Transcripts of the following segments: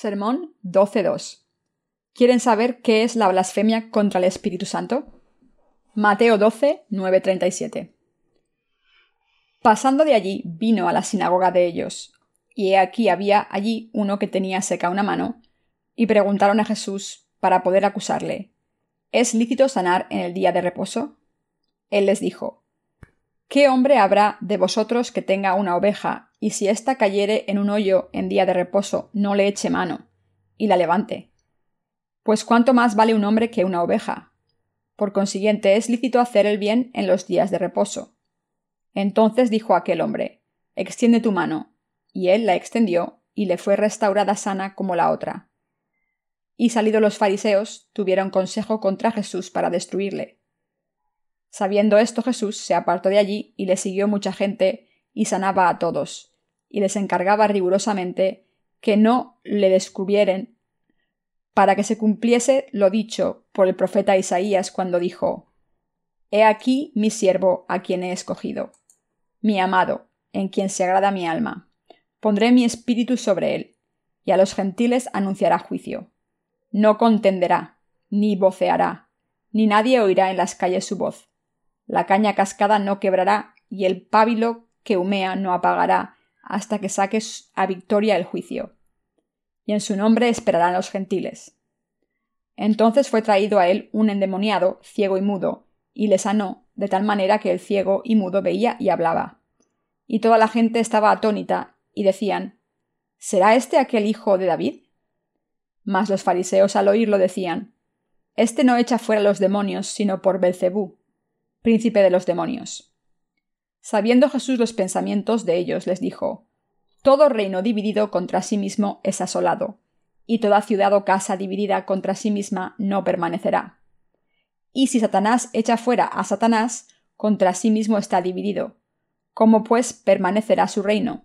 Sermón 12.2. ¿Quieren saber qué es la blasfemia contra el Espíritu Santo? Mateo 12, 37. Pasando de allí, vino a la sinagoga de ellos, y he aquí había allí uno que tenía seca una mano, y preguntaron a Jesús para poder acusarle, ¿Es lícito sanar en el día de reposo? Él les dijo, ¿Qué hombre habrá de vosotros que tenga una oveja, y si ésta cayere en un hoyo en día de reposo, no le eche mano, y la levante? Pues cuánto más vale un hombre que una oveja. Por consiguiente, es lícito hacer el bien en los días de reposo. Entonces dijo aquel hombre, Extiende tu mano. Y él la extendió, y le fue restaurada sana como la otra. Y salidos los fariseos, tuvieron consejo contra Jesús para destruirle Sabiendo esto Jesús se apartó de allí y le siguió mucha gente y sanaba a todos, y les encargaba rigurosamente que no le descubrieren para que se cumpliese lo dicho por el profeta Isaías cuando dijo He aquí mi siervo a quien he escogido, mi amado, en quien se agrada mi alma. Pondré mi espíritu sobre él, y a los gentiles anunciará juicio. No contenderá, ni voceará, ni nadie oirá en las calles su voz la caña cascada no quebrará y el pábilo que humea no apagará hasta que saques a victoria el juicio. Y en su nombre esperarán los gentiles. Entonces fue traído a él un endemoniado, ciego y mudo, y le sanó, de tal manera que el ciego y mudo veía y hablaba. Y toda la gente estaba atónita, y decían ¿Será este aquel hijo de David? Mas los fariseos al oírlo decían Este no echa fuera los demonios, sino por Belcebú, príncipe de los demonios. Sabiendo Jesús los pensamientos de ellos, les dijo Todo reino dividido contra sí mismo es asolado, y toda ciudad o casa dividida contra sí misma no permanecerá. Y si Satanás echa fuera a Satanás, contra sí mismo está dividido. ¿Cómo pues permanecerá su reino?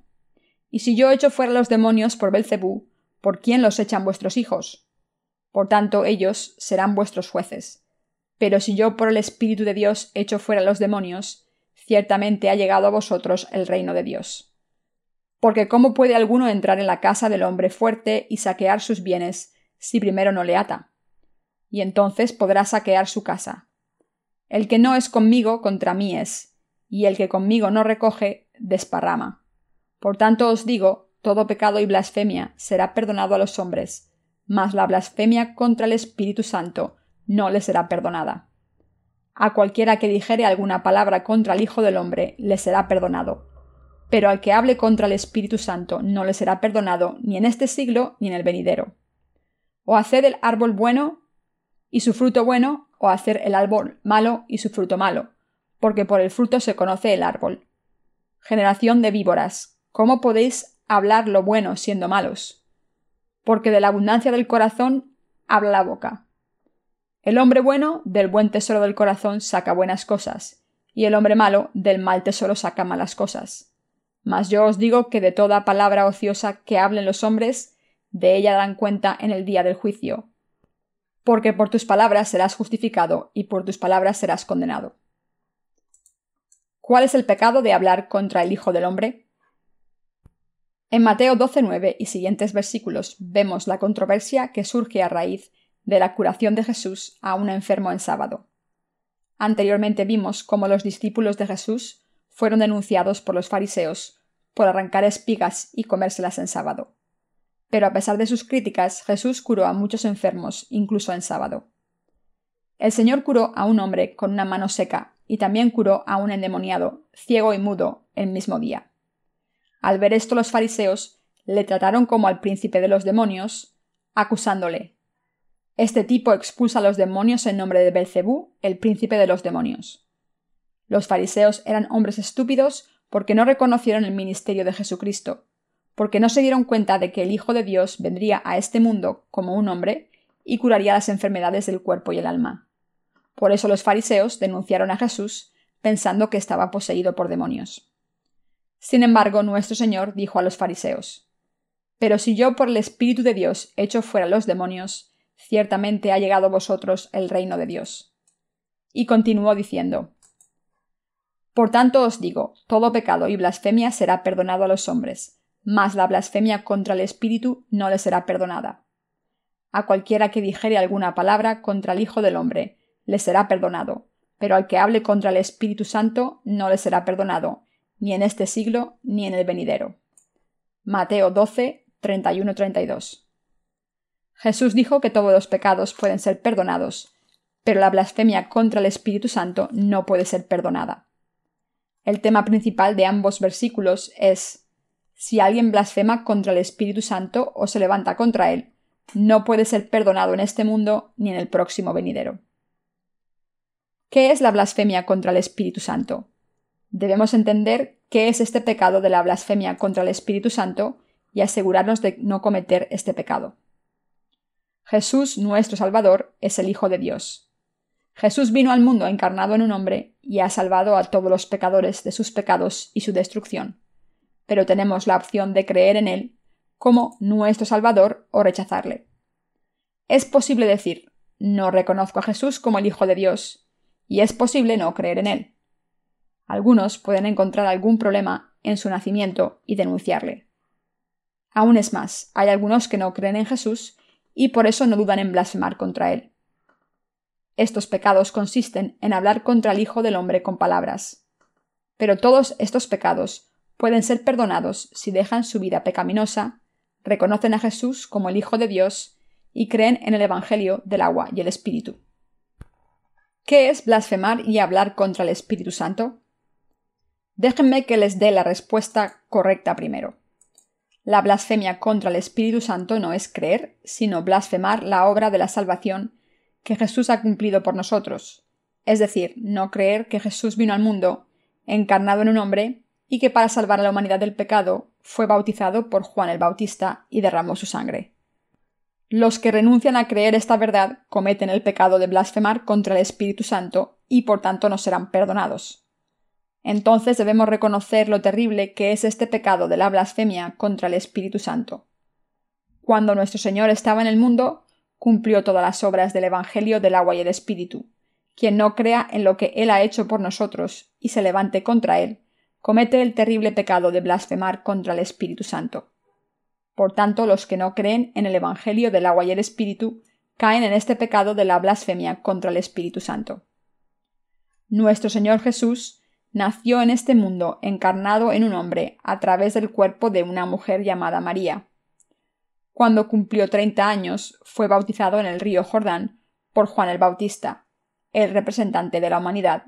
Y si yo echo fuera los demonios por Belcebú, ¿por quién los echan vuestros hijos? Por tanto, ellos serán vuestros jueces. Pero si yo por el Espíritu de Dios echo fuera los demonios, ciertamente ha llegado a vosotros el reino de Dios. Porque ¿cómo puede alguno entrar en la casa del hombre fuerte y saquear sus bienes si primero no le ata? Y entonces podrá saquear su casa. El que no es conmigo contra mí es, y el que conmigo no recoge, desparrama. Por tanto os digo, todo pecado y blasfemia será perdonado a los hombres, mas la blasfemia contra el Espíritu Santo no le será perdonada. A cualquiera que dijere alguna palabra contra el Hijo del Hombre le será perdonado, pero al que hable contra el Espíritu Santo no le será perdonado ni en este siglo ni en el venidero. O hacer el árbol bueno y su fruto bueno, o hacer el árbol malo y su fruto malo, porque por el fruto se conoce el árbol. Generación de víboras, ¿cómo podéis hablar lo bueno siendo malos? Porque de la abundancia del corazón habla la boca. El hombre bueno del buen tesoro del corazón saca buenas cosas, y el hombre malo del mal tesoro saca malas cosas. Mas yo os digo que de toda palabra ociosa que hablen los hombres, de ella dan cuenta en el día del juicio. Porque por tus palabras serás justificado y por tus palabras serás condenado. ¿Cuál es el pecado de hablar contra el Hijo del Hombre? En Mateo 12.9 y siguientes versículos vemos la controversia que surge a raíz de la curación de Jesús a un enfermo en sábado. Anteriormente vimos cómo los discípulos de Jesús fueron denunciados por los fariseos por arrancar espigas y comérselas en sábado. Pero a pesar de sus críticas, Jesús curó a muchos enfermos, incluso en sábado. El Señor curó a un hombre con una mano seca y también curó a un endemoniado, ciego y mudo, el mismo día. Al ver esto los fariseos le trataron como al príncipe de los demonios, acusándole este tipo expulsa a los demonios en nombre de Belcebú, el príncipe de los demonios. Los fariseos eran hombres estúpidos porque no reconocieron el ministerio de Jesucristo, porque no se dieron cuenta de que el Hijo de Dios vendría a este mundo como un hombre y curaría las enfermedades del cuerpo y el alma. Por eso los fariseos denunciaron a Jesús pensando que estaba poseído por demonios. Sin embargo, nuestro Señor dijo a los fariseos Pero si yo por el Espíritu de Dios echo fuera los demonios, ciertamente ha llegado a vosotros el reino de Dios. Y continuó diciendo Por tanto os digo, todo pecado y blasfemia será perdonado a los hombres, mas la blasfemia contra el Espíritu no le será perdonada. A cualquiera que dijere alguna palabra contra el Hijo del Hombre, le será perdonado, pero al que hable contra el Espíritu Santo no le será perdonado, ni en este siglo ni en el venidero. Mateo 12, 31-32. Jesús dijo que todos los pecados pueden ser perdonados, pero la blasfemia contra el Espíritu Santo no puede ser perdonada. El tema principal de ambos versículos es si alguien blasfema contra el Espíritu Santo o se levanta contra él, no puede ser perdonado en este mundo ni en el próximo venidero. ¿Qué es la blasfemia contra el Espíritu Santo? Debemos entender qué es este pecado de la blasfemia contra el Espíritu Santo y asegurarnos de no cometer este pecado. Jesús, nuestro Salvador, es el Hijo de Dios. Jesús vino al mundo encarnado en un hombre y ha salvado a todos los pecadores de sus pecados y su destrucción. Pero tenemos la opción de creer en Él como nuestro Salvador o rechazarle. Es posible decir, no reconozco a Jesús como el Hijo de Dios, y es posible no creer en Él. Algunos pueden encontrar algún problema en su nacimiento y denunciarle. Aún es más, hay algunos que no creen en Jesús y por eso no dudan en blasfemar contra Él. Estos pecados consisten en hablar contra el Hijo del Hombre con palabras. Pero todos estos pecados pueden ser perdonados si dejan su vida pecaminosa, reconocen a Jesús como el Hijo de Dios y creen en el Evangelio del agua y el Espíritu. ¿Qué es blasfemar y hablar contra el Espíritu Santo? Déjenme que les dé la respuesta correcta primero. La blasfemia contra el Espíritu Santo no es creer, sino blasfemar la obra de la salvación que Jesús ha cumplido por nosotros, es decir, no creer que Jesús vino al mundo, encarnado en un hombre, y que para salvar a la humanidad del pecado fue bautizado por Juan el Bautista y derramó su sangre. Los que renuncian a creer esta verdad cometen el pecado de blasfemar contra el Espíritu Santo y por tanto no serán perdonados. Entonces debemos reconocer lo terrible que es este pecado de la blasfemia contra el Espíritu Santo. Cuando nuestro Señor estaba en el mundo, cumplió todas las obras del Evangelio del agua y el Espíritu. Quien no crea en lo que Él ha hecho por nosotros y se levante contra Él, comete el terrible pecado de blasfemar contra el Espíritu Santo. Por tanto, los que no creen en el Evangelio del agua y el Espíritu caen en este pecado de la blasfemia contra el Espíritu Santo. Nuestro Señor Jesús nació en este mundo encarnado en un hombre a través del cuerpo de una mujer llamada María. Cuando cumplió treinta años, fue bautizado en el río Jordán por Juan el Bautista, el representante de la humanidad,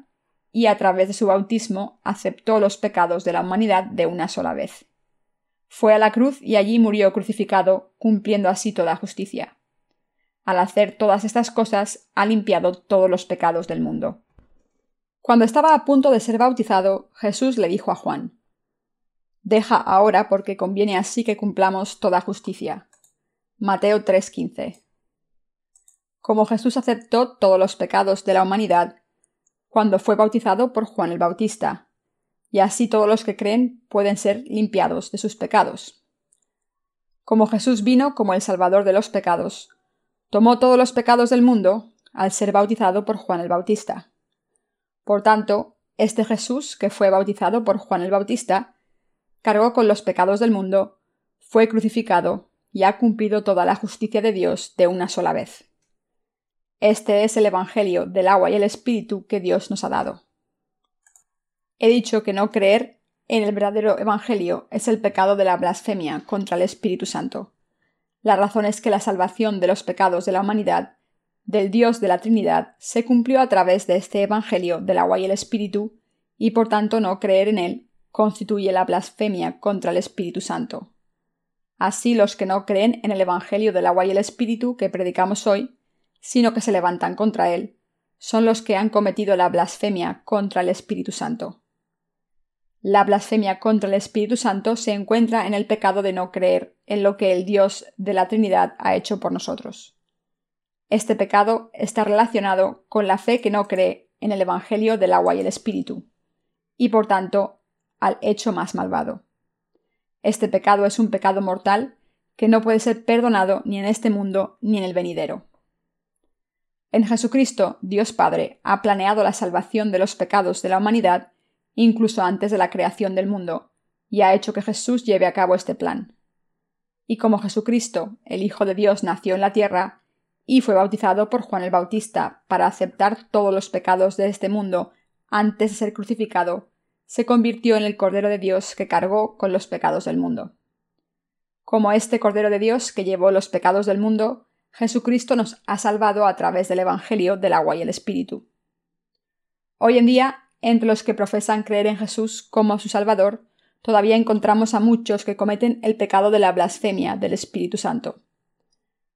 y a través de su bautismo aceptó los pecados de la humanidad de una sola vez. Fue a la cruz y allí murió crucificado, cumpliendo así toda justicia. Al hacer todas estas cosas, ha limpiado todos los pecados del mundo. Cuando estaba a punto de ser bautizado, Jesús le dijo a Juan Deja ahora porque conviene así que cumplamos toda justicia. Mateo 3:15. Como Jesús aceptó todos los pecados de la humanidad cuando fue bautizado por Juan el Bautista, y así todos los que creen pueden ser limpiados de sus pecados. Como Jesús vino como el Salvador de los pecados, tomó todos los pecados del mundo al ser bautizado por Juan el Bautista. Por tanto, este Jesús, que fue bautizado por Juan el Bautista, cargó con los pecados del mundo, fue crucificado y ha cumplido toda la justicia de Dios de una sola vez. Este es el Evangelio del agua y el Espíritu que Dios nos ha dado. He dicho que no creer en el verdadero Evangelio es el pecado de la blasfemia contra el Espíritu Santo. La razón es que la salvación de los pecados de la humanidad, del Dios de la Trinidad, se cumplió a través de este Evangelio del agua y el Espíritu, y por tanto no creer en él constituye la blasfemia contra el Espíritu Santo. Así los que no creen en el Evangelio del agua y el Espíritu que predicamos hoy, sino que se levantan contra él, son los que han cometido la blasfemia contra el Espíritu Santo. La blasfemia contra el Espíritu Santo se encuentra en el pecado de no creer en lo que el Dios de la Trinidad ha hecho por nosotros. Este pecado está relacionado con la fe que no cree en el Evangelio del agua y el Espíritu, y por tanto al hecho más malvado. Este pecado es un pecado mortal que no puede ser perdonado ni en este mundo ni en el venidero. En Jesucristo, Dios Padre ha planeado la salvación de los pecados de la humanidad incluso antes de la creación del mundo, y ha hecho que Jesús lleve a cabo este plan. Y como Jesucristo, el Hijo de Dios, nació en la tierra, y fue bautizado por Juan el Bautista para aceptar todos los pecados de este mundo antes de ser crucificado, se convirtió en el Cordero de Dios que cargó con los pecados del mundo. Como este Cordero de Dios que llevó los pecados del mundo, Jesucristo nos ha salvado a través del Evangelio del agua y el Espíritu. Hoy en día, entre los que profesan creer en Jesús como su Salvador, todavía encontramos a muchos que cometen el pecado de la blasfemia del Espíritu Santo.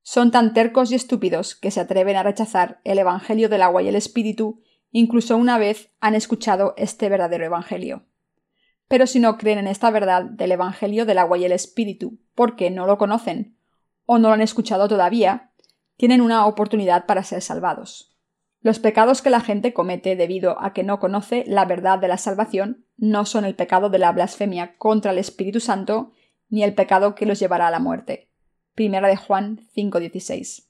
Son tan tercos y estúpidos que se atreven a rechazar el Evangelio del agua y el Espíritu incluso una vez han escuchado este verdadero Evangelio. Pero si no creen en esta verdad del Evangelio del agua y el Espíritu, porque no lo conocen, o no lo han escuchado todavía, tienen una oportunidad para ser salvados. Los pecados que la gente comete debido a que no conoce la verdad de la salvación no son el pecado de la blasfemia contra el Espíritu Santo, ni el pecado que los llevará a la muerte. Primera de Juan 5:16.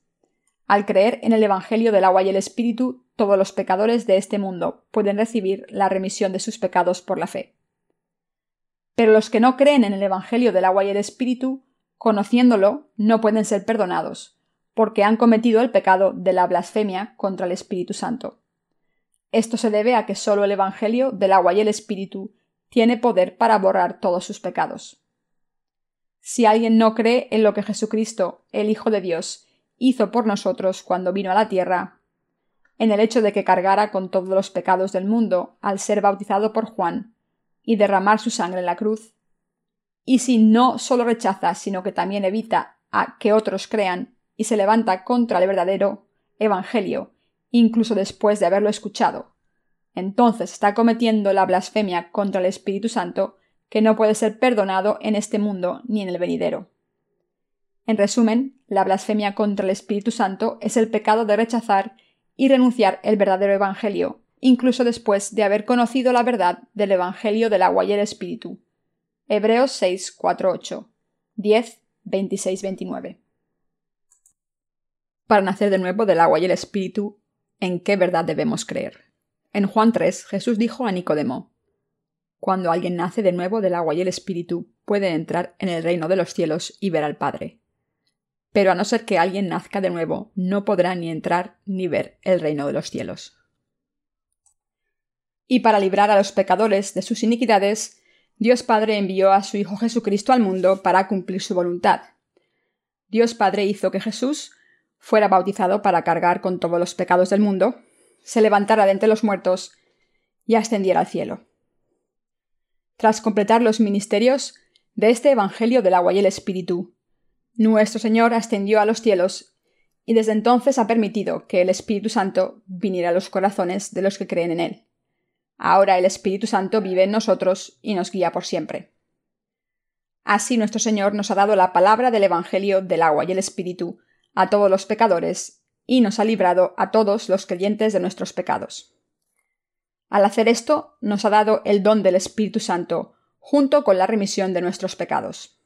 Al creer en el Evangelio del agua y el Espíritu, todos los pecadores de este mundo pueden recibir la remisión de sus pecados por la fe. Pero los que no creen en el Evangelio del agua y el Espíritu, conociéndolo, no pueden ser perdonados, porque han cometido el pecado de la blasfemia contra el Espíritu Santo. Esto se debe a que solo el Evangelio del agua y el Espíritu tiene poder para borrar todos sus pecados. Si alguien no cree en lo que Jesucristo, el Hijo de Dios, hizo por nosotros cuando vino a la tierra, en el hecho de que cargara con todos los pecados del mundo al ser bautizado por Juan y derramar su sangre en la cruz, y si no solo rechaza, sino que también evita a que otros crean y se levanta contra el verdadero Evangelio, incluso después de haberlo escuchado, entonces está cometiendo la blasfemia contra el Espíritu Santo que no puede ser perdonado en este mundo ni en el venidero. En resumen, la blasfemia contra el Espíritu Santo es el pecado de rechazar y renunciar el verdadero Evangelio, incluso después de haber conocido la verdad del Evangelio del agua y el Espíritu. Hebreos 6, 4, 8, 10, 26, 29. Para nacer de nuevo del agua y el Espíritu, ¿en qué verdad debemos creer? En Juan 3, Jesús dijo a Nicodemo, Cuando alguien nace de nuevo del agua y el Espíritu, puede entrar en el reino de los cielos y ver al Padre pero a no ser que alguien nazca de nuevo, no podrá ni entrar ni ver el reino de los cielos. Y para librar a los pecadores de sus iniquidades, Dios Padre envió a su Hijo Jesucristo al mundo para cumplir su voluntad. Dios Padre hizo que Jesús fuera bautizado para cargar con todos los pecados del mundo, se levantara de entre los muertos y ascendiera al cielo. Tras completar los ministerios de este Evangelio del agua y el Espíritu, nuestro Señor ascendió a los cielos y desde entonces ha permitido que el Espíritu Santo viniera a los corazones de los que creen en Él. Ahora el Espíritu Santo vive en nosotros y nos guía por siempre. Así nuestro Señor nos ha dado la palabra del Evangelio del agua y el Espíritu a todos los pecadores y nos ha librado a todos los creyentes de nuestros pecados. Al hacer esto, nos ha dado el don del Espíritu Santo, junto con la remisión de nuestros pecados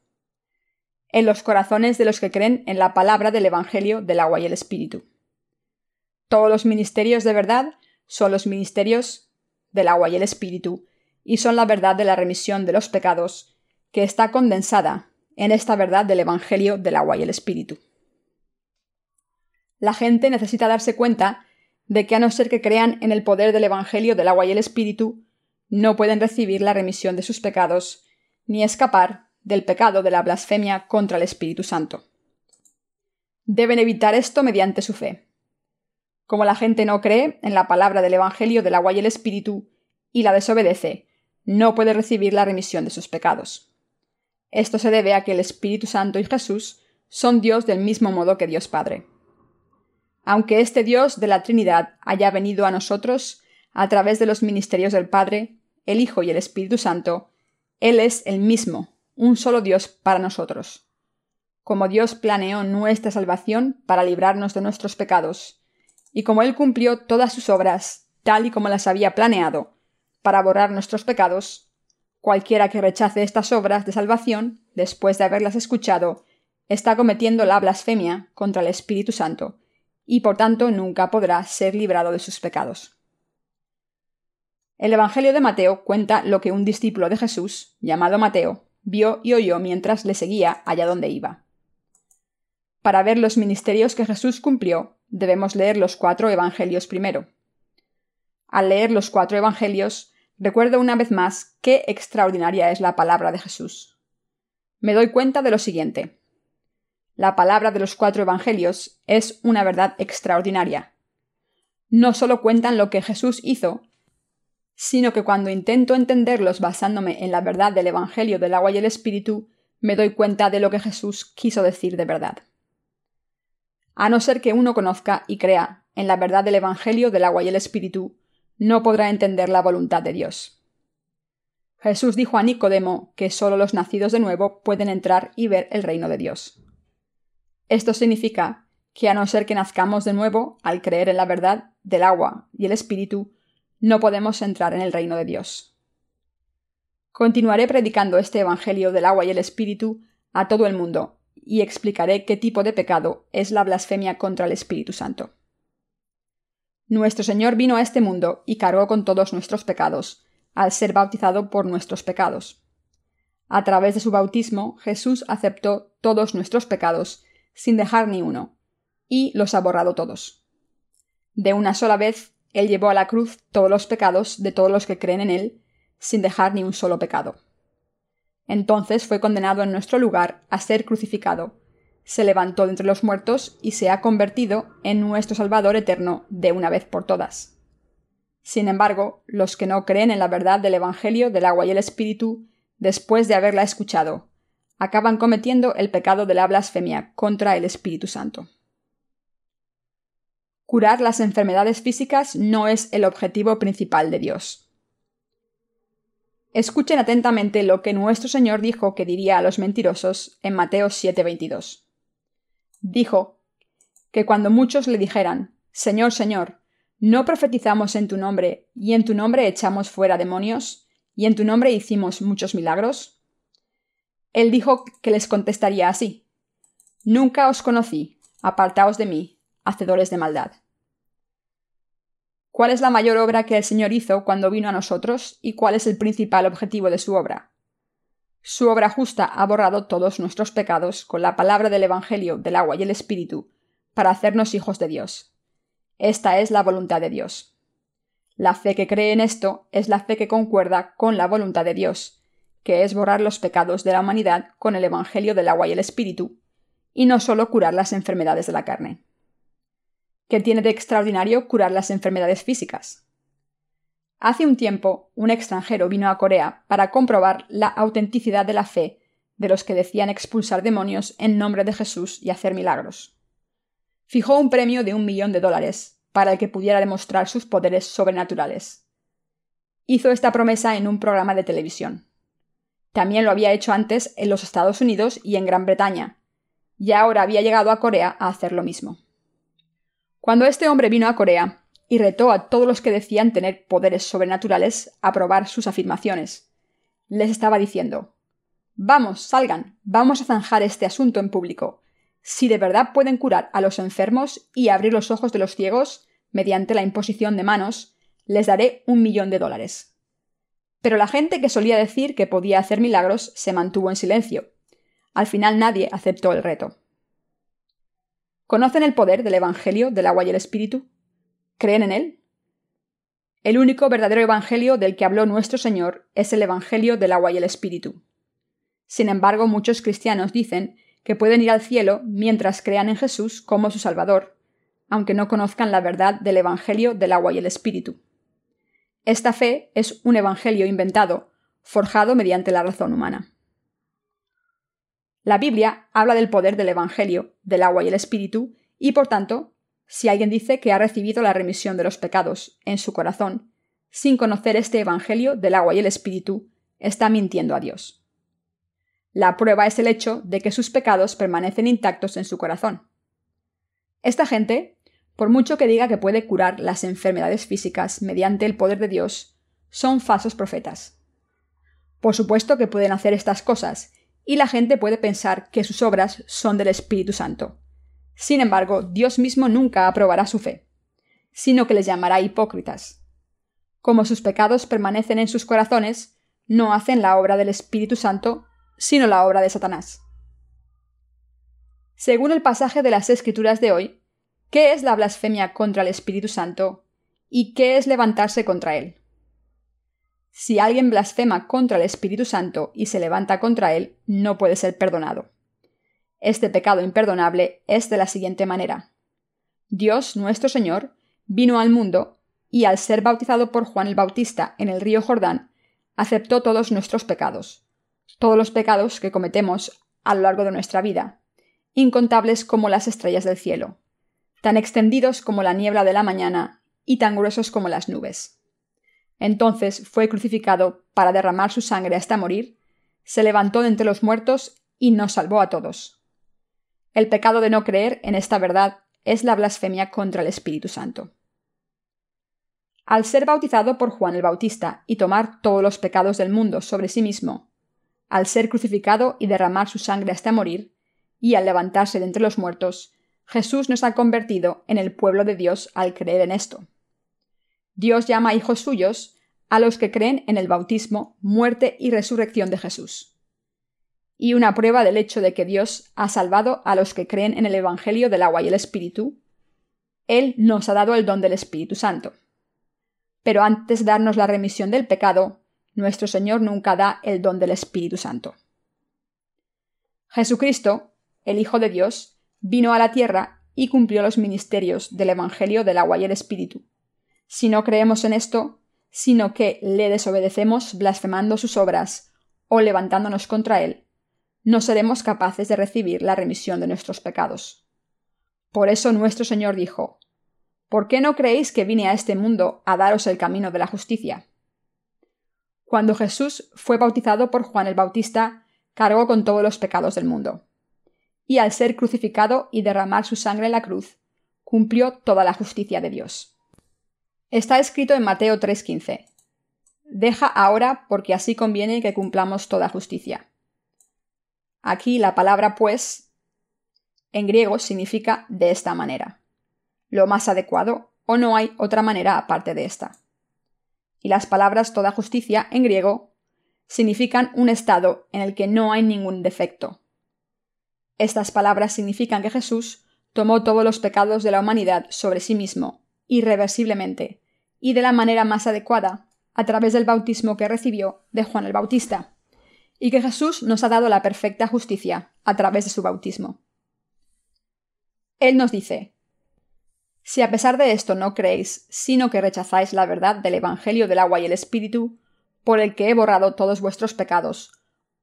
en los corazones de los que creen en la palabra del Evangelio del agua y el Espíritu. Todos los ministerios de verdad son los ministerios del agua y el Espíritu, y son la verdad de la remisión de los pecados, que está condensada en esta verdad del Evangelio del agua y el Espíritu. La gente necesita darse cuenta de que a no ser que crean en el poder del Evangelio del agua y el Espíritu, no pueden recibir la remisión de sus pecados, ni escapar del pecado de la blasfemia contra el Espíritu Santo. Deben evitar esto mediante su fe. Como la gente no cree en la palabra del Evangelio del agua y el Espíritu y la desobedece, no puede recibir la remisión de sus pecados. Esto se debe a que el Espíritu Santo y Jesús son Dios del mismo modo que Dios Padre. Aunque este Dios de la Trinidad haya venido a nosotros a través de los ministerios del Padre, el Hijo y el Espíritu Santo, Él es el mismo un solo Dios para nosotros. Como Dios planeó nuestra salvación para librarnos de nuestros pecados, y como Él cumplió todas sus obras tal y como las había planeado para borrar nuestros pecados, cualquiera que rechace estas obras de salvación, después de haberlas escuchado, está cometiendo la blasfemia contra el Espíritu Santo, y por tanto nunca podrá ser librado de sus pecados. El Evangelio de Mateo cuenta lo que un discípulo de Jesús, llamado Mateo, vio y oyó mientras le seguía allá donde iba. Para ver los ministerios que Jesús cumplió, debemos leer los cuatro Evangelios primero. Al leer los cuatro Evangelios, recuerdo una vez más qué extraordinaria es la palabra de Jesús. Me doy cuenta de lo siguiente. La palabra de los cuatro Evangelios es una verdad extraordinaria. No solo cuentan lo que Jesús hizo, sino que cuando intento entenderlos basándome en la verdad del Evangelio del agua y el Espíritu, me doy cuenta de lo que Jesús quiso decir de verdad. A no ser que uno conozca y crea en la verdad del Evangelio del agua y el Espíritu, no podrá entender la voluntad de Dios. Jesús dijo a Nicodemo que sólo los nacidos de nuevo pueden entrar y ver el reino de Dios. Esto significa que a no ser que nazcamos de nuevo al creer en la verdad del agua y el Espíritu, no podemos entrar en el reino de Dios. Continuaré predicando este Evangelio del agua y el Espíritu a todo el mundo, y explicaré qué tipo de pecado es la blasfemia contra el Espíritu Santo. Nuestro Señor vino a este mundo y cargó con todos nuestros pecados, al ser bautizado por nuestros pecados. A través de su bautismo, Jesús aceptó todos nuestros pecados, sin dejar ni uno, y los ha borrado todos. De una sola vez, Él llevó a la cruz todos los pecados de todos los que creen en Él, sin dejar ni un solo pecado. Entonces fue condenado en nuestro lugar a ser crucificado. Se levantó de entre los muertos y se ha convertido en nuestro Salvador eterno de una vez por todas. Sin embargo, los que no creen en la verdad del Evangelio del agua y el Espíritu, después de haberla escuchado, acaban cometiendo el pecado de la blasfemia contra el Espíritu Santo. Curar las enfermedades físicas no es el objetivo principal de Dios. Escuchen atentamente lo que nuestro Señor dijo que diría a los mentirosos en Mateo 7:22. Dijo que cuando muchos le dijeran, Señor, Señor, ¿no profetizamos en tu nombre, y en tu nombre echamos fuera demonios, y en tu nombre hicimos muchos milagros? Él dijo que les contestaría así, Nunca os conocí, apartaos de mí, hacedores de maldad. ¿Cuál es la mayor obra que el Señor hizo cuando vino a nosotros y cuál es el principal objetivo de su obra? Su obra justa ha borrado todos nuestros pecados con la palabra del Evangelio del agua y el Espíritu, para hacernos hijos de Dios. Esta es la voluntad de Dios. La fe que cree en esto es la fe que concuerda con la voluntad de Dios, que es borrar los pecados de la humanidad con el Evangelio del agua y el Espíritu, y no solo curar las enfermedades de la carne. ¿Qué tiene de extraordinario curar las enfermedades físicas? Hace un tiempo, un extranjero vino a Corea para comprobar la autenticidad de la fe de los que decían expulsar demonios en nombre de Jesús y hacer milagros. Fijó un premio de un millón de dólares para el que pudiera demostrar sus poderes sobrenaturales. Hizo esta promesa en un programa de televisión. También lo había hecho antes en los Estados Unidos y en Gran Bretaña, y ahora había llegado a Corea a hacer lo mismo. Cuando este hombre vino a Corea y retó a todos los que decían tener poderes sobrenaturales a probar sus afirmaciones, les estaba diciendo Vamos, salgan, vamos a zanjar este asunto en público. Si de verdad pueden curar a los enfermos y abrir los ojos de los ciegos, mediante la imposición de manos, les daré un millón de dólares. Pero la gente que solía decir que podía hacer milagros se mantuvo en silencio. Al final nadie aceptó el reto. ¿Conocen el poder del Evangelio del agua y el Espíritu? ¿Creen en él? El único verdadero Evangelio del que habló nuestro Señor es el Evangelio del agua y el Espíritu. Sin embargo, muchos cristianos dicen que pueden ir al cielo mientras crean en Jesús como su Salvador, aunque no conozcan la verdad del Evangelio del agua y el Espíritu. Esta fe es un Evangelio inventado, forjado mediante la razón humana. La Biblia habla del poder del Evangelio, del agua y el Espíritu, y por tanto, si alguien dice que ha recibido la remisión de los pecados en su corazón, sin conocer este Evangelio del agua y el Espíritu, está mintiendo a Dios. La prueba es el hecho de que sus pecados permanecen intactos en su corazón. Esta gente, por mucho que diga que puede curar las enfermedades físicas mediante el poder de Dios, son falsos profetas. Por supuesto que pueden hacer estas cosas y la gente puede pensar que sus obras son del Espíritu Santo. Sin embargo, Dios mismo nunca aprobará su fe, sino que les llamará hipócritas. como sus pecados permanecen en sus corazones, no hacen la obra del Espíritu Santo, sino la obra de Satanás. Según el pasaje de las Escrituras de hoy, ¿qué es la blasfemia contra el Espíritu Santo y qué es levantarse contra él? Si alguien blasfema contra el Espíritu Santo y se levanta contra él, no puede ser perdonado. Este pecado imperdonable es de la siguiente manera. Dios, nuestro Señor, vino al mundo y al ser bautizado por Juan el Bautista en el río Jordán, aceptó todos nuestros pecados, todos los pecados que cometemos a lo largo de nuestra vida, incontables como las estrellas del cielo, tan extendidos como la niebla de la mañana y tan gruesos como las nubes. Entonces fue crucificado para derramar su sangre hasta morir, se levantó de entre los muertos y nos salvó a todos. El pecado de no creer en esta verdad es la blasfemia contra el Espíritu Santo. Al ser bautizado por Juan el Bautista y tomar todos los pecados del mundo sobre sí mismo, al ser crucificado y derramar su sangre hasta morir, y al levantarse de entre los muertos, Jesús nos ha convertido en el pueblo de Dios al creer en esto. Dios llama hijos suyos a los que creen en el bautismo, muerte y resurrección de Jesús. Y una prueba del hecho de que Dios ha salvado a los que creen en el Evangelio del agua y el Espíritu, Él nos ha dado el don del Espíritu Santo. Pero antes de darnos la remisión del pecado, nuestro Señor nunca da el don del Espíritu Santo. Jesucristo, el Hijo de Dios, vino a la tierra y cumplió los ministerios del Evangelio del agua y el Espíritu. Si no creemos en esto, sino que le desobedecemos blasfemando sus obras o levantándonos contra él, no seremos capaces de recibir la remisión de nuestros pecados. Por eso nuestro Señor dijo, ¿Por qué no creéis que vine a este mundo a daros el camino de la justicia? Cuando Jesús fue bautizado por Juan el Bautista, cargó con todos los pecados del mundo. Y al ser crucificado y derramar su sangre en la cruz, cumplió toda la justicia de Dios. Está escrito en Mateo 3:15. Deja ahora porque así conviene que cumplamos toda justicia. Aquí la palabra pues en griego significa de esta manera lo más adecuado, o no hay otra manera aparte de esta. Y las palabras toda justicia en griego significan un estado en el que no hay ningún defecto. Estas palabras significan que Jesús tomó todos los pecados de la humanidad sobre sí mismo, irreversiblemente, y de la manera más adecuada, a través del bautismo que recibió de Juan el Bautista, y que Jesús nos ha dado la perfecta justicia a través de su bautismo. Él nos dice, si a pesar de esto no creéis, sino que rechazáis la verdad del Evangelio del agua y el Espíritu, por el que he borrado todos vuestros pecados,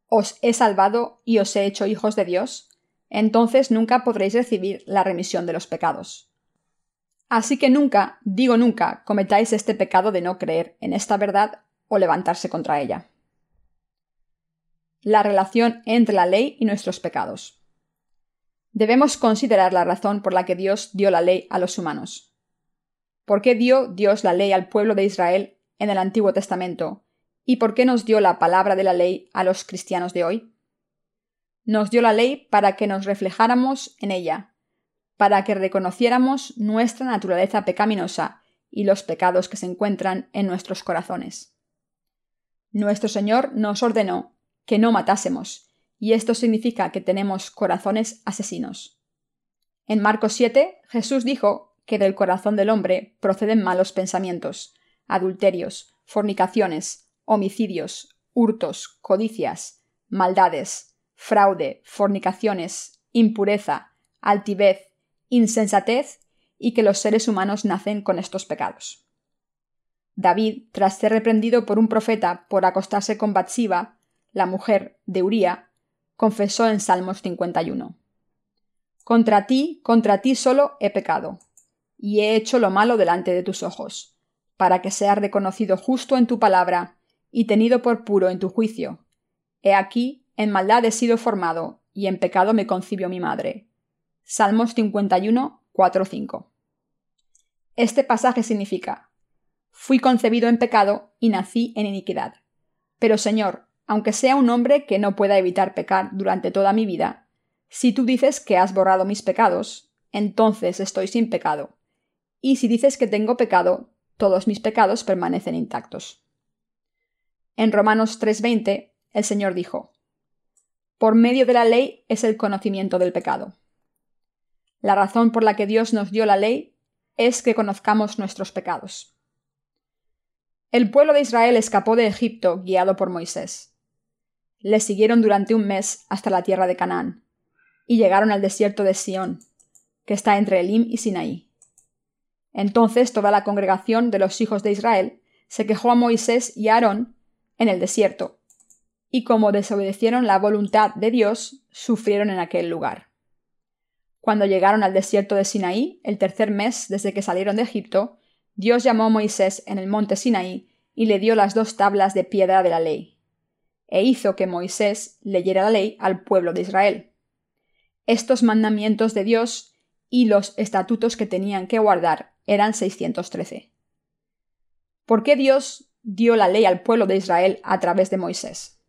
os he salvado y os he hecho hijos de Dios, entonces nunca podréis recibir la remisión de los pecados. Así que nunca, digo nunca, cometáis este pecado de no creer en esta verdad o levantarse contra ella. La relación entre la ley y nuestros pecados debemos considerar la razón por la que Dios dio la ley a los humanos. ¿Por qué dio Dios la ley al pueblo de Israel en el Antiguo Testamento? ¿Y por qué nos dio la palabra de la ley a los cristianos de hoy? Nos dio la ley para que nos reflejáramos en ella, para que reconociéramos nuestra naturaleza pecaminosa y los pecados que se encuentran en nuestros corazones. Nuestro Señor nos ordenó que no matásemos, y esto significa que tenemos corazones asesinos. En Marcos 7, Jesús dijo que del corazón del hombre proceden malos pensamientos, adulterios, fornicaciones, homicidios, hurtos, codicias, maldades, fraude, fornicaciones, impureza, altivez, insensatez, y que los seres humanos nacen con estos pecados. David, tras ser reprendido por un profeta por acostarse con Bathsheba, la mujer de Uría, confesó en Salmos 51. Contra ti, contra ti solo he pecado, y he hecho lo malo delante de tus ojos, para que seas reconocido justo en tu palabra y tenido por puro en tu juicio. He aquí, en maldad he sido formado, y en pecado me concibió mi madre. Salmos 51, 4, 5. Este pasaje significa Fui concebido en pecado y nací en iniquidad. Pero Señor, aunque sea un hombre que no pueda evitar pecar durante toda mi vida, si tú dices que has borrado mis pecados, entonces estoy sin pecado. Y si dices que tengo pecado, todos mis pecados permanecen intactos. En Romanos 3:20, el Señor dijo, Por medio de la ley es el conocimiento del pecado. La razón por la que Dios nos dio la ley es que conozcamos nuestros pecados. El pueblo de Israel escapó de Egipto guiado por Moisés. Le siguieron durante un mes hasta la tierra de Canaán, y llegaron al desierto de Sión, que está entre Elim y Sinaí. Entonces toda la congregación de los hijos de Israel se quejó a Moisés y a Aarón en el desierto, y como desobedecieron la voluntad de Dios, sufrieron en aquel lugar. Cuando llegaron al desierto de Sinaí, el tercer mes desde que salieron de Egipto, Dios llamó a Moisés en el monte Sinaí y le dio las dos tablas de piedra de la ley, e hizo que Moisés leyera la ley al pueblo de Israel. Estos mandamientos de Dios y los estatutos que tenían que guardar eran 613. ¿Por qué Dios dio la ley al pueblo de Israel a través de Moisés?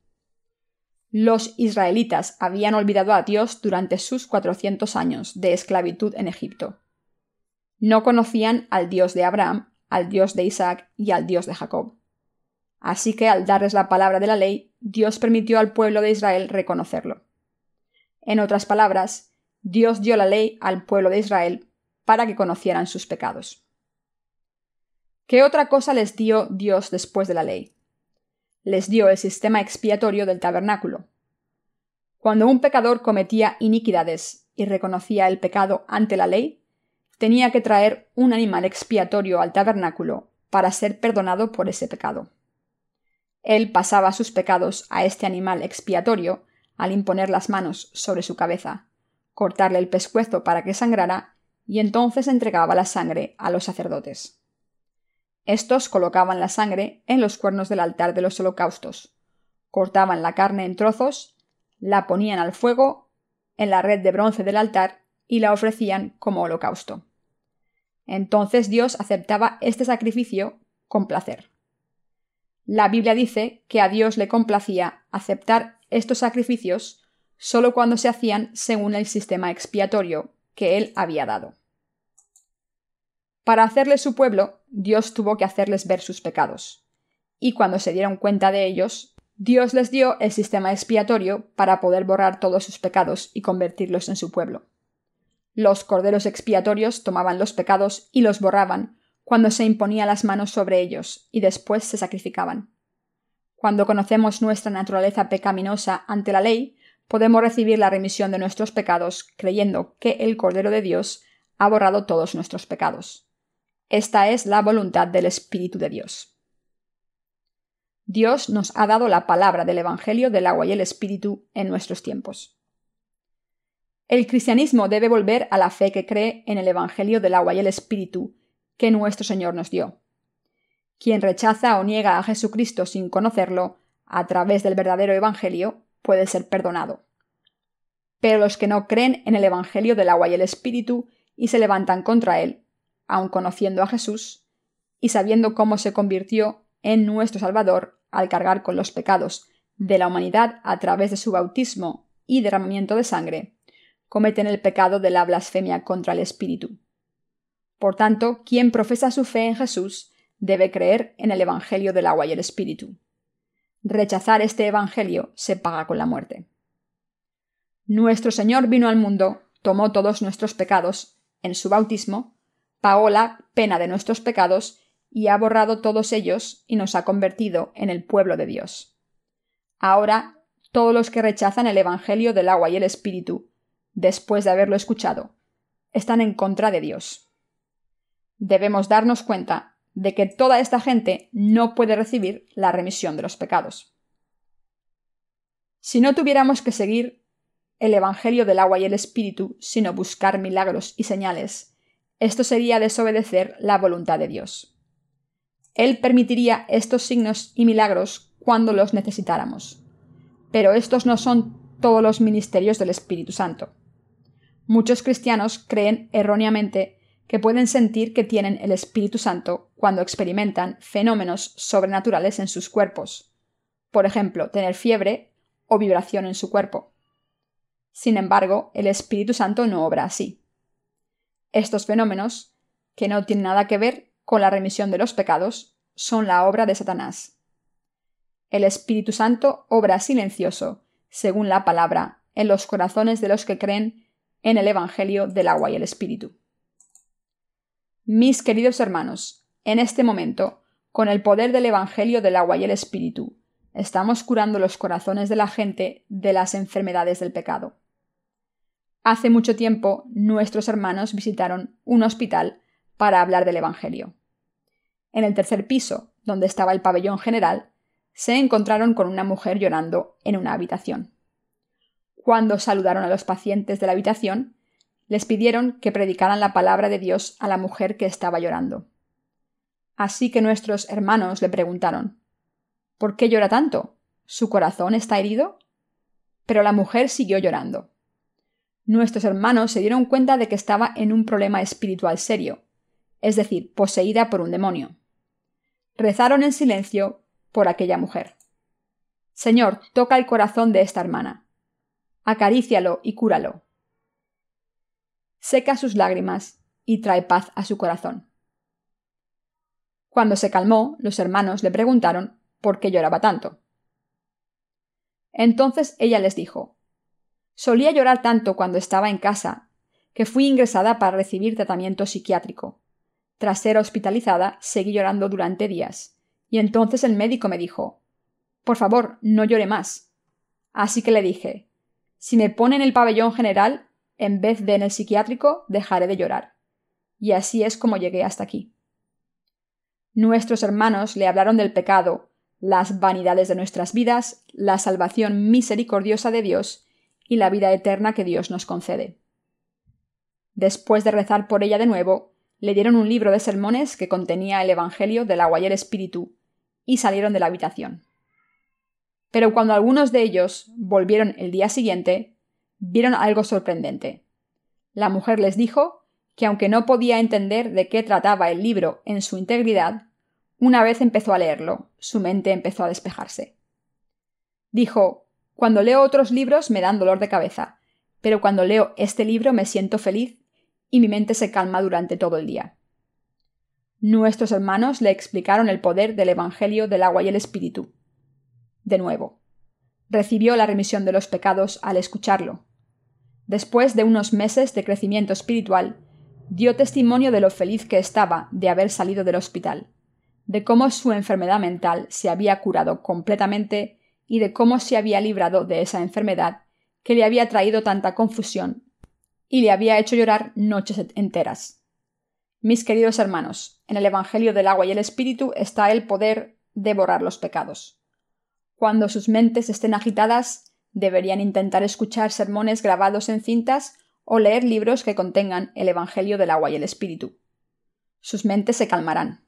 Los israelitas habían olvidado a Dios durante sus 400 años de esclavitud en Egipto. No conocían al Dios de Abraham, al Dios de Isaac y al Dios de Jacob. Así que al darles la palabra de la ley, Dios permitió al pueblo de Israel reconocerlo. En otras palabras, Dios dio la ley al pueblo de Israel para que conocieran sus pecados. ¿Qué otra cosa les dio Dios después de la ley? Les dio el sistema expiatorio del tabernáculo. Cuando un pecador cometía iniquidades y reconocía el pecado ante la ley, tenía que traer un animal expiatorio al tabernáculo para ser perdonado por ese pecado. Él pasaba sus pecados a este animal expiatorio al imponer las manos sobre su cabeza, cortarle el pescuezo para que sangrara y entonces entregaba la sangre a los sacerdotes. Estos colocaban la sangre en los cuernos del altar de los holocaustos, cortaban la carne en trozos, la ponían al fuego en la red de bronce del altar y la ofrecían como holocausto. Entonces Dios aceptaba este sacrificio con placer. La Biblia dice que a Dios le complacía aceptar estos sacrificios solo cuando se hacían según el sistema expiatorio que él había dado. Para hacerles su pueblo, Dios tuvo que hacerles ver sus pecados. Y cuando se dieron cuenta de ellos, Dios les dio el sistema expiatorio para poder borrar todos sus pecados y convertirlos en su pueblo. Los corderos expiatorios tomaban los pecados y los borraban cuando se imponía las manos sobre ellos y después se sacrificaban. Cuando conocemos nuestra naturaleza pecaminosa ante la ley, podemos recibir la remisión de nuestros pecados creyendo que el Cordero de Dios ha borrado todos nuestros pecados. Esta es la voluntad del Espíritu de Dios. Dios nos ha dado la palabra del Evangelio del agua y el Espíritu en nuestros tiempos. El cristianismo debe volver a la fe que cree en el Evangelio del agua y el Espíritu que nuestro Señor nos dio. Quien rechaza o niega a Jesucristo sin conocerlo, a través del verdadero Evangelio, puede ser perdonado. Pero los que no creen en el Evangelio del agua y el Espíritu y se levantan contra él, aun conociendo a Jesús, y sabiendo cómo se convirtió en nuestro Salvador al cargar con los pecados de la humanidad a través de su bautismo y derramamiento de sangre, cometen el pecado de la blasfemia contra el Espíritu. Por tanto, quien profesa su fe en Jesús debe creer en el Evangelio del agua y el Espíritu. Rechazar este Evangelio se paga con la muerte. Nuestro Señor vino al mundo, tomó todos nuestros pecados en su bautismo pagó la pena de nuestros pecados y ha borrado todos ellos y nos ha convertido en el pueblo de Dios. Ahora, todos los que rechazan el Evangelio del agua y el Espíritu, después de haberlo escuchado, están en contra de Dios. Debemos darnos cuenta de que toda esta gente no puede recibir la remisión de los pecados. Si no tuviéramos que seguir el Evangelio del agua y el Espíritu, sino buscar milagros y señales, esto sería desobedecer la voluntad de Dios. Él permitiría estos signos y milagros cuando los necesitáramos. Pero estos no son todos los ministerios del Espíritu Santo. Muchos cristianos creen erróneamente que pueden sentir que tienen el Espíritu Santo cuando experimentan fenómenos sobrenaturales en sus cuerpos. Por ejemplo, tener fiebre o vibración en su cuerpo. Sin embargo, el Espíritu Santo no obra así. Estos fenómenos, que no tienen nada que ver con la remisión de los pecados son la obra de Satanás. El Espíritu Santo obra silencioso, según la palabra, en los corazones de los que creen en el Evangelio del agua y el Espíritu. Mis queridos hermanos, en este momento, con el poder del Evangelio del agua y el Espíritu, estamos curando los corazones de la gente de las enfermedades del pecado. Hace mucho tiempo nuestros hermanos visitaron un hospital para hablar del Evangelio. En el tercer piso, donde estaba el pabellón general, se encontraron con una mujer llorando en una habitación. Cuando saludaron a los pacientes de la habitación, les pidieron que predicaran la palabra de Dios a la mujer que estaba llorando. Así que nuestros hermanos le preguntaron ¿Por qué llora tanto? ¿Su corazón está herido? Pero la mujer siguió llorando. Nuestros hermanos se dieron cuenta de que estaba en un problema espiritual serio, es decir, poseída por un demonio. Rezaron en silencio por aquella mujer. Señor, toca el corazón de esta hermana. Acarícialo y cúralo. Seca sus lágrimas y trae paz a su corazón. Cuando se calmó, los hermanos le preguntaron por qué lloraba tanto. Entonces ella les dijo Solía llorar tanto cuando estaba en casa que fui ingresada para recibir tratamiento psiquiátrico. Tras ser hospitalizada, seguí llorando durante días, y entonces el médico me dijo Por favor, no llore más. Así que le dije Si me pone en el pabellón general, en vez de en el psiquiátrico, dejaré de llorar. Y así es como llegué hasta aquí. Nuestros hermanos le hablaron del pecado, las vanidades de nuestras vidas, la salvación misericordiosa de Dios y la vida eterna que Dios nos concede. Después de rezar por ella de nuevo, le dieron un libro de sermones que contenía el Evangelio del agua y el Espíritu, y salieron de la habitación. Pero cuando algunos de ellos volvieron el día siguiente, vieron algo sorprendente. La mujer les dijo que aunque no podía entender de qué trataba el libro en su integridad, una vez empezó a leerlo, su mente empezó a despejarse. Dijo Cuando leo otros libros me dan dolor de cabeza, pero cuando leo este libro me siento feliz y mi mente se calma durante todo el día. Nuestros hermanos le explicaron el poder del Evangelio del agua y el Espíritu. De nuevo, recibió la remisión de los pecados al escucharlo. Después de unos meses de crecimiento espiritual, dio testimonio de lo feliz que estaba de haber salido del hospital de cómo su enfermedad mental se había curado completamente y de cómo se había librado de esa enfermedad que le había traído tanta confusión y le había hecho llorar noches enteras. Mis queridos hermanos, en el Evangelio del agua y el Espíritu está el poder de borrar los pecados. Cuando sus mentes estén agitadas, deberían intentar escuchar sermones grabados en cintas o leer libros que contengan el Evangelio del agua y el Espíritu. Sus mentes se calmarán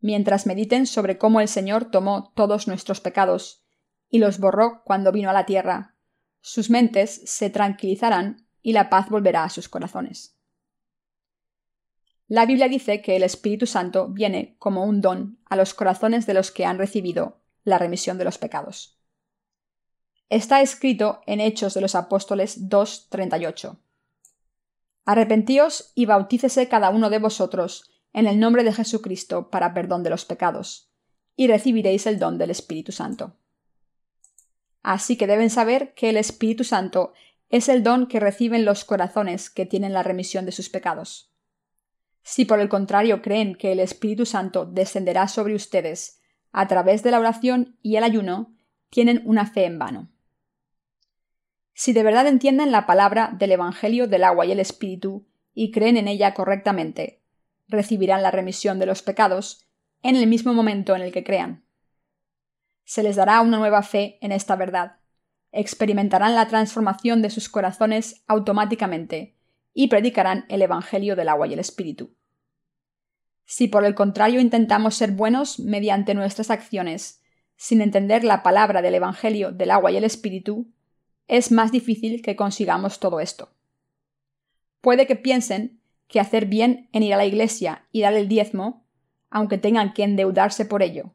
mientras mediten sobre cómo el Señor tomó todos nuestros pecados y los borró cuando vino a la tierra. Sus mentes se tranquilizarán y la paz volverá a sus corazones. La Biblia dice que el Espíritu Santo viene como un don a los corazones de los que han recibido la remisión de los pecados. Está escrito en Hechos de los Apóstoles 2.38. Arrepentíos y bautícese cada uno de vosotros en el nombre de Jesucristo para perdón de los pecados, y recibiréis el don del Espíritu Santo. Así que deben saber que el Espíritu Santo es el don que reciben los corazones que tienen la remisión de sus pecados. Si por el contrario creen que el Espíritu Santo descenderá sobre ustedes a través de la oración y el ayuno, tienen una fe en vano. Si de verdad entienden la palabra del Evangelio del agua y el Espíritu y creen en ella correctamente, recibirán la remisión de los pecados en el mismo momento en el que crean. Se les dará una nueva fe en esta verdad, experimentarán la transformación de sus corazones automáticamente y predicarán el Evangelio del agua y el Espíritu. Si por el contrario intentamos ser buenos mediante nuestras acciones, sin entender la palabra del Evangelio del agua y el Espíritu, es más difícil que consigamos todo esto. Puede que piensen que hacer bien en ir a la iglesia y dar el diezmo, aunque tengan que endeudarse por ello.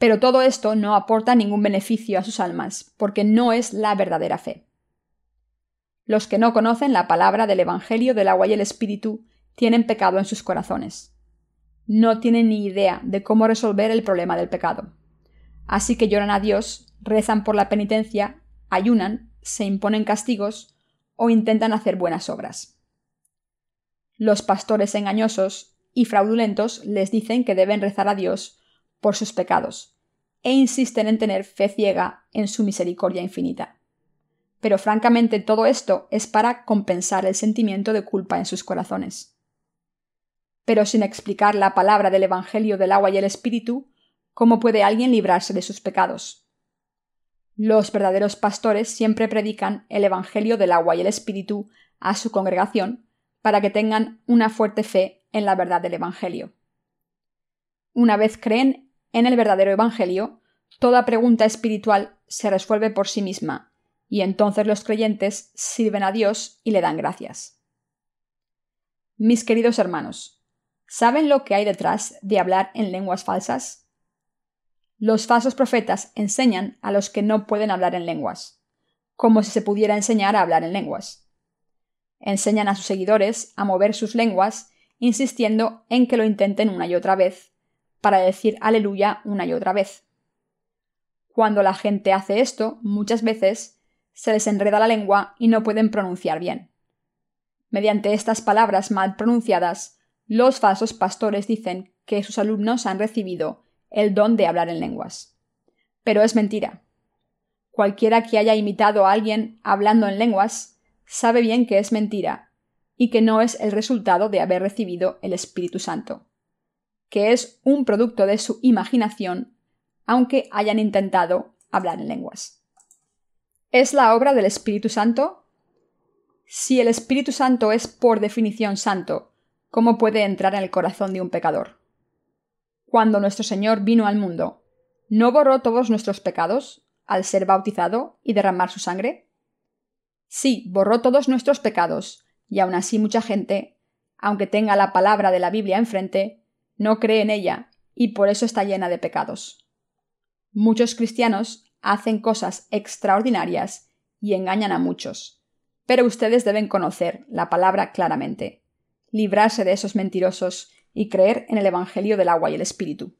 Pero todo esto no aporta ningún beneficio a sus almas, porque no es la verdadera fe. Los que no conocen la palabra del Evangelio del agua y el Espíritu tienen pecado en sus corazones. No tienen ni idea de cómo resolver el problema del pecado. Así que lloran a Dios, rezan por la penitencia, ayunan, se imponen castigos o intentan hacer buenas obras. Los pastores engañosos y fraudulentos les dicen que deben rezar a Dios por sus pecados, e insisten en tener fe ciega en su misericordia infinita. Pero francamente todo esto es para compensar el sentimiento de culpa en sus corazones. Pero sin explicar la palabra del Evangelio del agua y el Espíritu, ¿cómo puede alguien librarse de sus pecados? Los verdaderos pastores siempre predican el Evangelio del agua y el Espíritu a su congregación para que tengan una fuerte fe en la verdad del Evangelio. Una vez creen en el verdadero Evangelio, toda pregunta espiritual se resuelve por sí misma, y entonces los creyentes sirven a Dios y le dan gracias. Mis queridos hermanos, ¿saben lo que hay detrás de hablar en lenguas falsas? Los falsos profetas enseñan a los que no pueden hablar en lenguas, como si se pudiera enseñar a hablar en lenguas. Enseñan a sus seguidores a mover sus lenguas, insistiendo en que lo intenten una y otra vez, para decir aleluya una y otra vez. Cuando la gente hace esto, muchas veces se les enreda la lengua y no pueden pronunciar bien. Mediante estas palabras mal pronunciadas, los falsos pastores dicen que sus alumnos han recibido el don de hablar en lenguas. Pero es mentira. Cualquiera que haya imitado a alguien hablando en lenguas sabe bien que es mentira y que no es el resultado de haber recibido el Espíritu Santo, que es un producto de su imaginación, aunque hayan intentado hablar en lenguas. ¿Es la obra del Espíritu Santo? Si el Espíritu Santo es por definición santo, ¿cómo puede entrar en el corazón de un pecador? Cuando nuestro Señor vino al mundo, ¿no borró todos nuestros pecados al ser bautizado y derramar su sangre? Sí, borró todos nuestros pecados, y aun así mucha gente, aunque tenga la palabra de la Biblia enfrente, no cree en ella, y por eso está llena de pecados. Muchos cristianos hacen cosas extraordinarias y engañan a muchos, pero ustedes deben conocer la palabra claramente, librarse de esos mentirosos y creer en el Evangelio del agua y el Espíritu.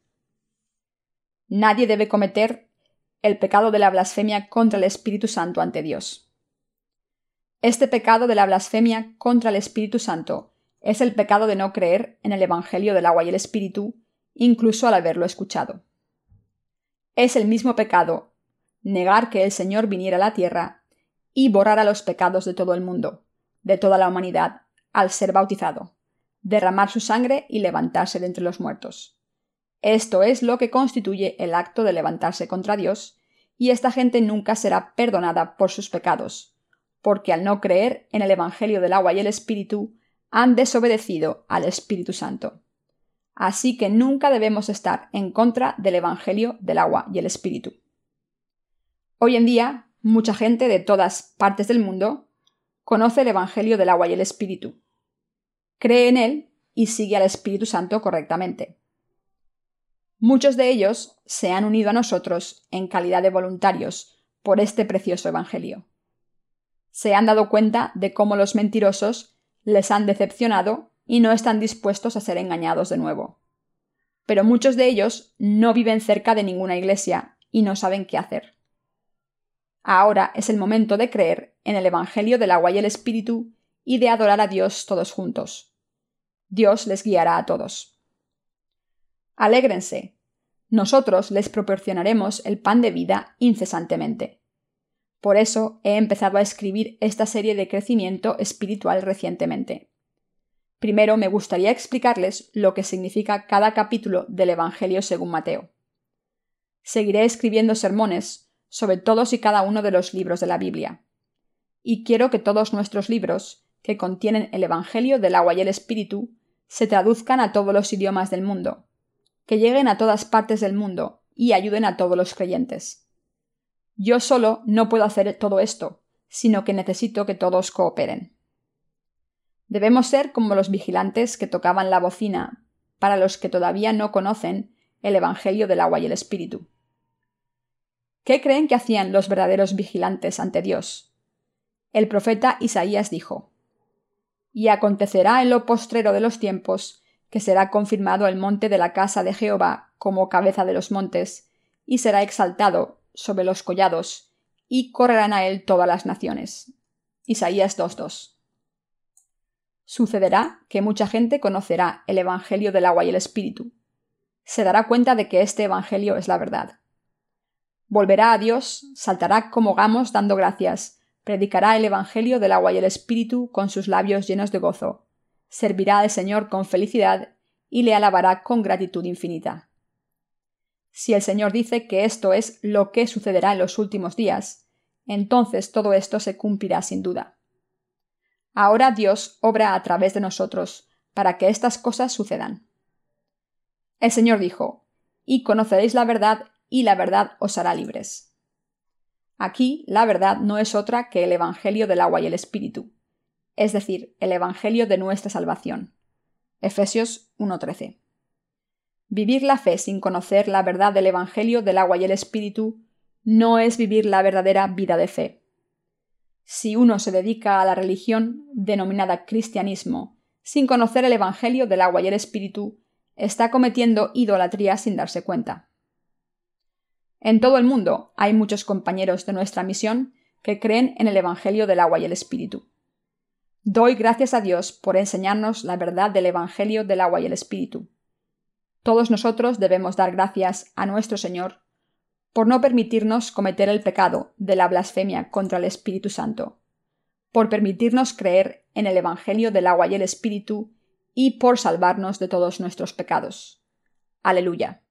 Nadie debe cometer el pecado de la blasfemia contra el Espíritu Santo ante Dios. Este pecado de la blasfemia contra el Espíritu Santo es el pecado de no creer en el Evangelio del agua y el Espíritu, incluso al haberlo escuchado. Es el mismo pecado negar que el Señor viniera a la tierra y borrara los pecados de todo el mundo, de toda la humanidad, al ser bautizado derramar su sangre y levantarse de entre los muertos. Esto es lo que constituye el acto de levantarse contra Dios, y esta gente nunca será perdonada por sus pecados, porque al no creer en el Evangelio del agua y el Espíritu, han desobedecido al Espíritu Santo. Así que nunca debemos estar en contra del Evangelio del agua y el Espíritu. Hoy en día, mucha gente de todas partes del mundo conoce el Evangelio del agua y el Espíritu, cree en él y sigue al Espíritu Santo correctamente. Muchos de ellos se han unido a nosotros en calidad de voluntarios por este precioso Evangelio. Se han dado cuenta de cómo los mentirosos les han decepcionado y no están dispuestos a ser engañados de nuevo. Pero muchos de ellos no viven cerca de ninguna iglesia y no saben qué hacer. Ahora es el momento de creer en el Evangelio del agua y el Espíritu y de adorar a Dios todos juntos. Dios les guiará a todos. Alégrense. Nosotros les proporcionaremos el pan de vida incesantemente. Por eso he empezado a escribir esta serie de crecimiento espiritual recientemente. Primero me gustaría explicarles lo que significa cada capítulo del Evangelio según Mateo. Seguiré escribiendo sermones sobre todos y cada uno de los libros de la Biblia. Y quiero que todos nuestros libros, que contienen el Evangelio del agua y el Espíritu, se traduzcan a todos los idiomas del mundo, que lleguen a todas partes del mundo y ayuden a todos los creyentes. Yo solo no puedo hacer todo esto, sino que necesito que todos cooperen. Debemos ser como los vigilantes que tocaban la bocina para los que todavía no conocen el Evangelio del agua y el Espíritu. ¿Qué creen que hacían los verdaderos vigilantes ante Dios? El profeta Isaías dijo Y acontecerá en lo postrero de los tiempos que será confirmado el monte de la casa de Jehová como cabeza de los montes, y será exaltado sobre los collados, y correrán a él todas las naciones. Isaías 2.2. Sucederá que mucha gente conocerá el Evangelio del agua y el Espíritu. Se dará cuenta de que este Evangelio es la verdad. Volverá a Dios, saltará como gamos dando gracias, predicará el Evangelio del agua y el Espíritu con sus labios llenos de gozo, servirá al Señor con felicidad y le alabará con gratitud infinita. Si el Señor dice que esto es lo que sucederá en los últimos días, entonces todo esto se cumplirá sin duda. Ahora Dios obra a través de nosotros para que estas cosas sucedan. El Señor dijo, y conoceréis la verdad, y la verdad os hará libres. Aquí la verdad no es otra que el Evangelio del agua y el Espíritu, es decir, el Evangelio de nuestra salvación. Efesios 1.13. Vivir la fe sin conocer la verdad del Evangelio del agua y el Espíritu no es vivir la verdadera vida de fe. Si uno se dedica a la religión denominada cristianismo sin conocer el Evangelio del agua y el Espíritu, está cometiendo idolatría sin darse cuenta. En todo el mundo hay muchos compañeros de nuestra misión que creen en el Evangelio del agua y el Espíritu. Doy gracias a Dios por enseñarnos la verdad del Evangelio del agua y el Espíritu. Todos nosotros debemos dar gracias a nuestro Señor por no permitirnos cometer el pecado de la blasfemia contra el Espíritu Santo, por permitirnos creer en el Evangelio del agua y el Espíritu y por salvarnos de todos nuestros pecados. Aleluya.